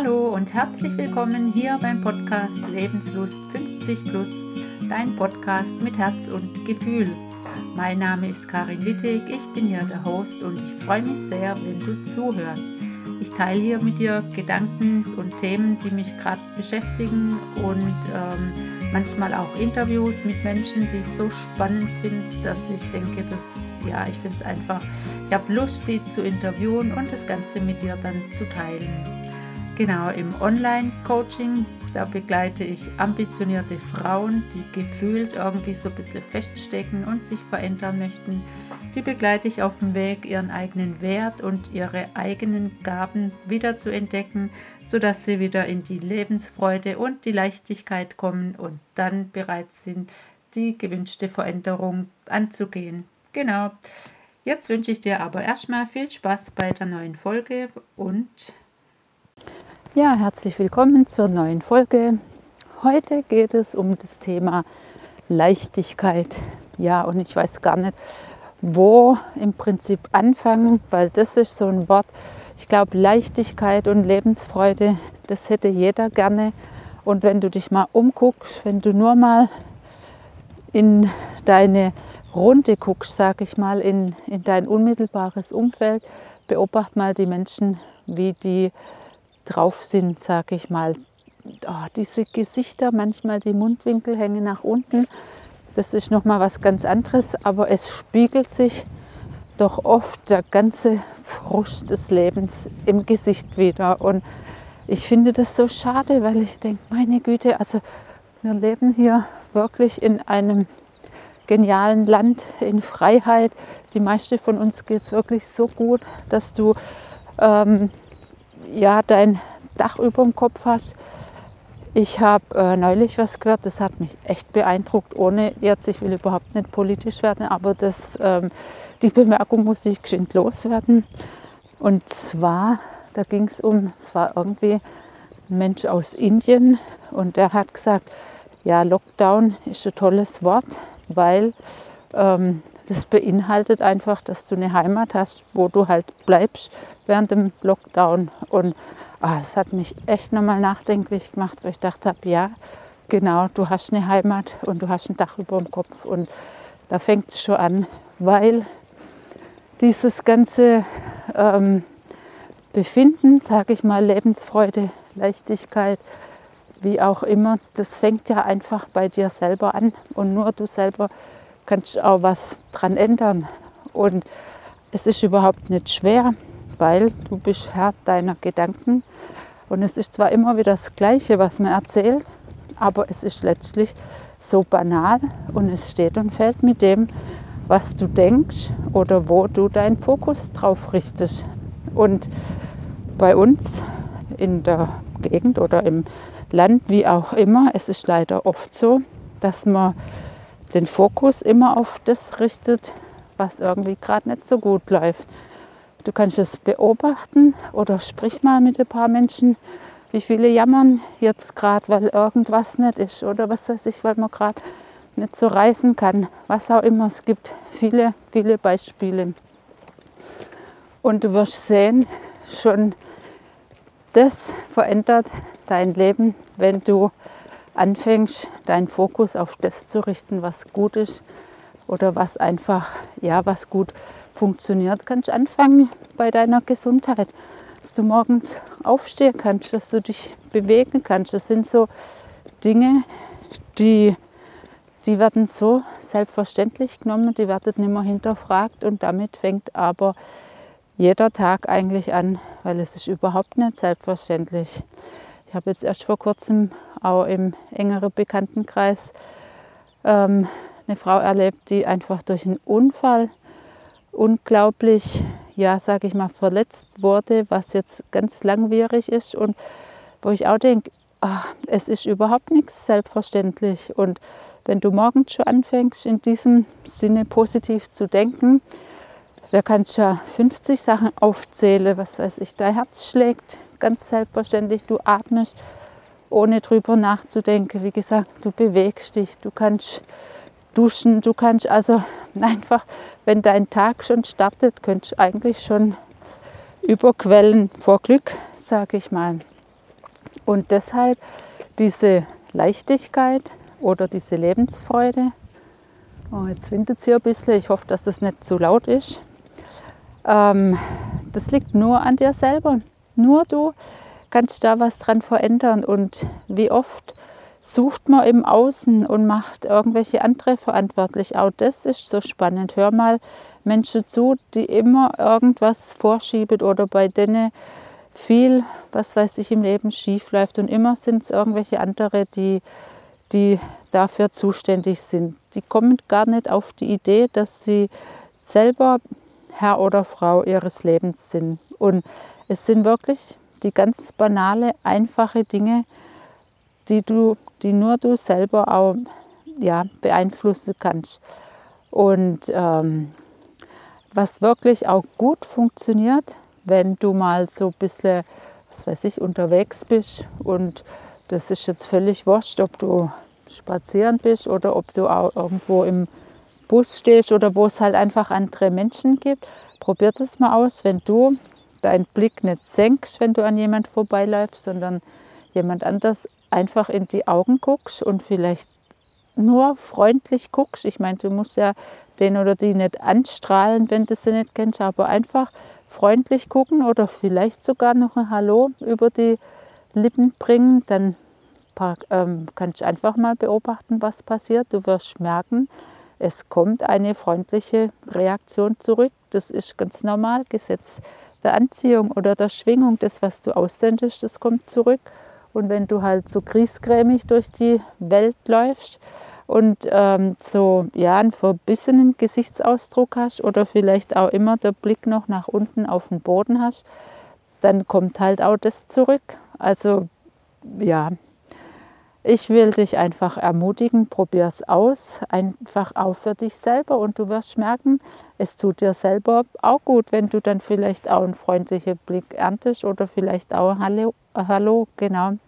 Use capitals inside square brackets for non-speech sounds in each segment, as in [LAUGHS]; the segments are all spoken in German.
Hallo und herzlich willkommen hier beim Podcast Lebenslust 50 Plus, dein Podcast mit Herz und Gefühl. Mein Name ist Karin Wittig, ich bin hier der Host und ich freue mich sehr, wenn du zuhörst. Ich teile hier mit dir Gedanken und Themen, die mich gerade beschäftigen und ähm, manchmal auch Interviews mit Menschen, die ich so spannend finde, dass ich denke, dass ja, ich finde es einfach, ich habe Lust, die zu interviewen und das Ganze mit dir dann zu teilen. Genau, im Online-Coaching, da begleite ich ambitionierte Frauen, die gefühlt irgendwie so ein bisschen feststecken und sich verändern möchten. Die begleite ich auf dem Weg, ihren eigenen Wert und ihre eigenen Gaben wieder zu entdecken, sodass sie wieder in die Lebensfreude und die Leichtigkeit kommen und dann bereit sind, die gewünschte Veränderung anzugehen. Genau. Jetzt wünsche ich dir aber erstmal viel Spaß bei der neuen Folge und ja, herzlich willkommen zur neuen Folge. Heute geht es um das Thema Leichtigkeit. Ja, und ich weiß gar nicht, wo im Prinzip anfangen, weil das ist so ein Wort. Ich glaube, Leichtigkeit und Lebensfreude, das hätte jeder gerne. Und wenn du dich mal umguckst, wenn du nur mal in deine Runde guckst, sage ich mal, in, in dein unmittelbares Umfeld, beobacht mal die Menschen, wie die drauf sind, sage ich mal. Oh, diese Gesichter, manchmal die Mundwinkel hängen nach unten. Das ist noch mal was ganz anderes, aber es spiegelt sich doch oft der ganze Frust des Lebens im Gesicht wieder. Und ich finde das so schade, weil ich denke, meine Güte, also wir leben hier wirklich in einem genialen Land, in Freiheit. Die meisten von uns geht es wirklich so gut, dass du ähm, ja, dein Dach über dem Kopf hast. Ich habe äh, neulich was gehört, das hat mich echt beeindruckt, ohne jetzt, ich will überhaupt nicht politisch werden, aber das, ähm, die Bemerkung muss ich geschwind loswerden. Und zwar, da ging es um, es war irgendwie ein Mensch aus Indien und der hat gesagt, ja, Lockdown ist ein tolles Wort, weil ähm, das beinhaltet einfach, dass du eine Heimat hast, wo du halt bleibst während dem Lockdown. Und ah, es hat mich echt nochmal nachdenklich gemacht, weil ich dachte habe, ja, genau, du hast eine Heimat und du hast ein Dach über dem Kopf. Und da fängt es schon an, weil dieses ganze ähm, Befinden, sage ich mal, Lebensfreude, Leichtigkeit, wie auch immer, das fängt ja einfach bei dir selber an und nur du selber kannst auch was dran ändern. Und es ist überhaupt nicht schwer, weil du bist Herr deiner Gedanken. Und es ist zwar immer wieder das Gleiche, was man erzählt, aber es ist letztlich so banal und es steht und fällt mit dem, was du denkst oder wo du deinen Fokus drauf richtest. Und bei uns in der Gegend oder im Land, wie auch immer, es ist leider oft so, dass man den Fokus immer auf das richtet, was irgendwie gerade nicht so gut läuft. Du kannst es beobachten oder sprich mal mit ein paar Menschen, wie viele jammern jetzt gerade, weil irgendwas nicht ist oder was weiß ich, weil man gerade nicht so reisen kann. Was auch immer. Es gibt viele, viele Beispiele. Und du wirst sehen, schon das verändert dein Leben, wenn du anfängst, deinen Fokus auf das zu richten, was gut ist oder was einfach, ja, was gut funktioniert, kannst du anfangen bei deiner Gesundheit. Dass du morgens aufstehen kannst, dass du dich bewegen kannst. Das sind so Dinge, die, die werden so selbstverständlich genommen, die werden nicht mehr hinterfragt und damit fängt aber jeder Tag eigentlich an, weil es ist überhaupt nicht selbstverständlich. Ich habe jetzt erst vor kurzem auch im engeren Bekanntenkreis ähm, eine Frau erlebt, die einfach durch einen Unfall unglaublich, ja, sage ich mal, verletzt wurde, was jetzt ganz langwierig ist und wo ich auch denke, ach, es ist überhaupt nichts selbstverständlich. Und wenn du morgens schon anfängst, in diesem Sinne positiv zu denken, da kannst du ja 50 Sachen aufzählen, was weiß ich, dein Herz schlägt ganz selbstverständlich, du atmest, ohne drüber nachzudenken. Wie gesagt, du bewegst dich, du kannst duschen, du kannst also [LAUGHS] einfach, wenn dein Tag schon startet, könntest du eigentlich schon überquellen vor Glück, sage ich mal. Und deshalb diese Leichtigkeit oder diese Lebensfreude. Oh, jetzt windet es hier ein bisschen. Ich hoffe, dass das nicht zu laut ist. Ähm, das liegt nur an dir selber. Nur du kannst da was dran verändern. Und wie oft sucht man im Außen und macht irgendwelche andere verantwortlich. Auch das ist so spannend. Hör mal Menschen zu, die immer irgendwas vorschieben oder bei denen viel, was weiß ich, im Leben schief läuft. Und immer sind es irgendwelche andere, die, die dafür zuständig sind. Die kommen gar nicht auf die Idee, dass sie selber Herr oder Frau ihres Lebens sind. Und es sind wirklich die ganz banale, einfache Dinge, die, du, die nur du selber auch ja, beeinflussen kannst. Und ähm, was wirklich auch gut funktioniert, wenn du mal so ein bisschen, was weiß ich, unterwegs bist und das ist jetzt völlig wurscht, ob du spazieren bist oder ob du auch irgendwo im Bus stehst oder wo es halt einfach andere Menschen gibt. Probier das mal aus, wenn du deinen Blick nicht senkst, wenn du an jemand vorbeiläufst, sondern jemand anders einfach in die Augen guckst und vielleicht nur freundlich guckst. Ich meine, du musst ja den oder die nicht anstrahlen, wenn du sie nicht kennst, aber einfach freundlich gucken oder vielleicht sogar noch ein Hallo über die Lippen bringen. Dann ähm, kannst du einfach mal beobachten, was passiert. Du wirst merken, es kommt eine freundliche Reaktion zurück. Das ist ganz normal, Gesetz der Anziehung oder der Schwingung. Das, was du aussendest, das kommt zurück. Und wenn du halt so griesgrämig durch die Welt läufst und ähm, so ja, einen verbissenen Gesichtsausdruck hast oder vielleicht auch immer der Blick noch nach unten auf den Boden hast, dann kommt halt auch das zurück. Also ja, ich will dich einfach ermutigen, probier es aus, einfach auch für dich selber und du wirst merken, es tut dir selber auch gut, wenn du dann vielleicht auch einen freundlichen Blick erntest oder vielleicht auch Hallo, Hallo genau.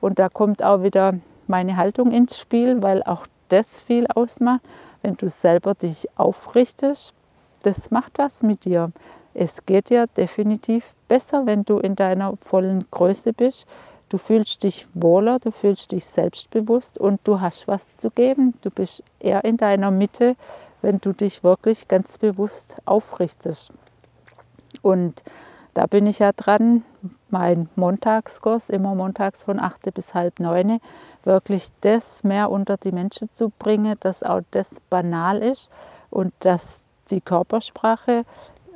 Und da kommt auch wieder meine Haltung ins Spiel, weil auch das viel ausmacht. Wenn du selber dich aufrichtest, das macht was mit dir. Es geht dir definitiv besser, wenn du in deiner vollen Größe bist. Du fühlst dich wohler, du fühlst dich selbstbewusst und du hast was zu geben. Du bist eher in deiner Mitte, wenn du dich wirklich ganz bewusst aufrichtest. Und da bin ich ja dran, mein Montagskurs, immer montags von 8 bis halb 9, wirklich das mehr unter die Menschen zu bringen, dass auch das banal ist und dass die Körpersprache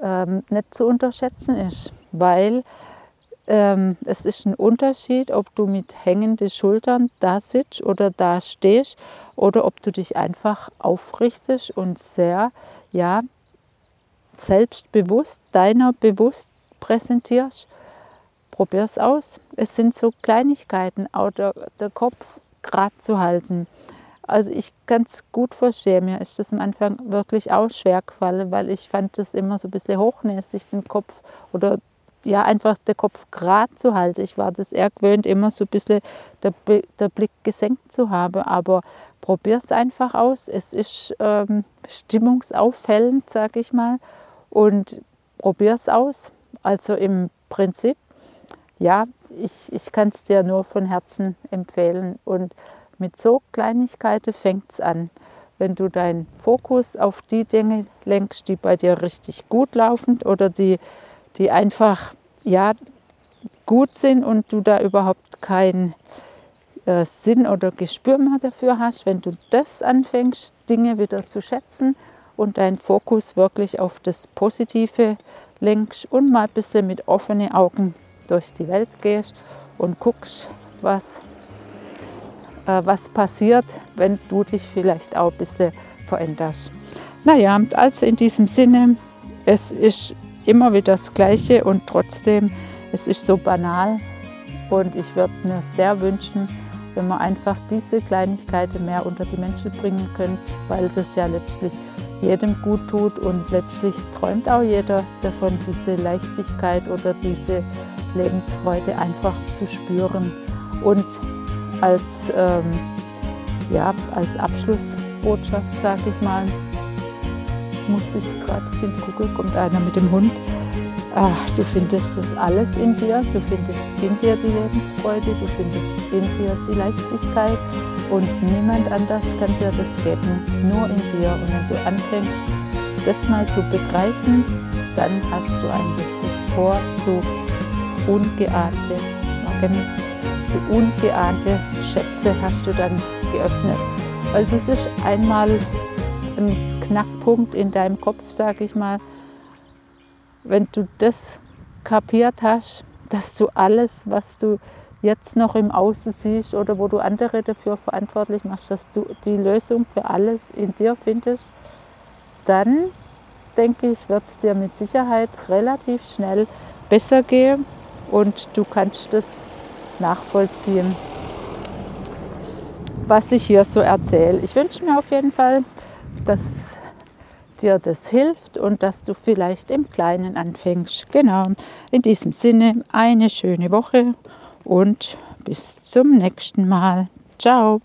ähm, nicht zu unterschätzen ist, weil ähm, es ist ein Unterschied, ob du mit hängenden Schultern da sitzt oder da stehst oder ob du dich einfach aufrichtest und sehr, ja, selbstbewusst, deiner bewusst präsentierst, probier es aus. Es sind so Kleinigkeiten, auch der, der Kopf gerade zu halten. Also ich kann es gut verstehen. Mir ist das am Anfang wirklich auch schwer gefallen, weil ich fand das immer so ein bisschen hochnäsig, den Kopf oder ja einfach den Kopf gerade zu halten. Ich war das eher gewöhnt, immer so ein bisschen der, der Blick gesenkt zu haben. Aber probier es einfach aus. Es ist ähm, stimmungsauffällend, sage ich mal. Und probier es aus. Also im Prinzip, ja, ich, ich kann es dir nur von Herzen empfehlen. Und mit so Kleinigkeiten fängt es an. Wenn du deinen Fokus auf die Dinge lenkst, die bei dir richtig gut laufen oder die, die einfach ja, gut sind und du da überhaupt keinen äh, Sinn oder Gespür mehr dafür hast, wenn du das anfängst, Dinge wieder zu schätzen und deinen Fokus wirklich auf das Positive lenkst und mal ein bisschen mit offenen Augen durch die Welt gehst und guckst, was, äh, was passiert, wenn du dich vielleicht auch ein bisschen veränderst. Naja, also in diesem Sinne, es ist immer wieder das Gleiche und trotzdem, es ist so banal und ich würde mir sehr wünschen, wenn man einfach diese Kleinigkeiten mehr unter die Menschen bringen könnte, weil das ja letztlich jedem gut tut und letztlich träumt auch jeder davon, diese Leichtigkeit oder diese Lebensfreude einfach zu spüren. Und als, ähm, ja, als Abschlussbotschaft, sage ich mal, muss ich gerade hingucken, kommt einer mit dem Hund. ach, du findest das alles in dir. Du findest in dir die Lebensfreude, du findest in dir die Leichtigkeit und niemand anders kann dir das geben, nur in dir. Und wenn du anfängst, das mal zu begreifen, dann hast du eigentlich das Tor zu ungeahnte, zu ungeahnte Schätze hast du dann geöffnet. Weil das ist einmal ein Knackpunkt in deinem Kopf, sage ich mal, wenn du das kapiert hast, dass du alles, was du jetzt noch im Außen siehst oder wo du andere dafür verantwortlich machst, dass du die Lösung für alles in dir findest, dann denke ich, wird es dir mit Sicherheit relativ schnell besser gehen und du kannst das nachvollziehen, was ich hier so erzähle. Ich wünsche mir auf jeden Fall, dass dir das hilft und dass du vielleicht im Kleinen anfängst. Genau. In diesem Sinne eine schöne Woche und bis zum nächsten Mal. Ciao.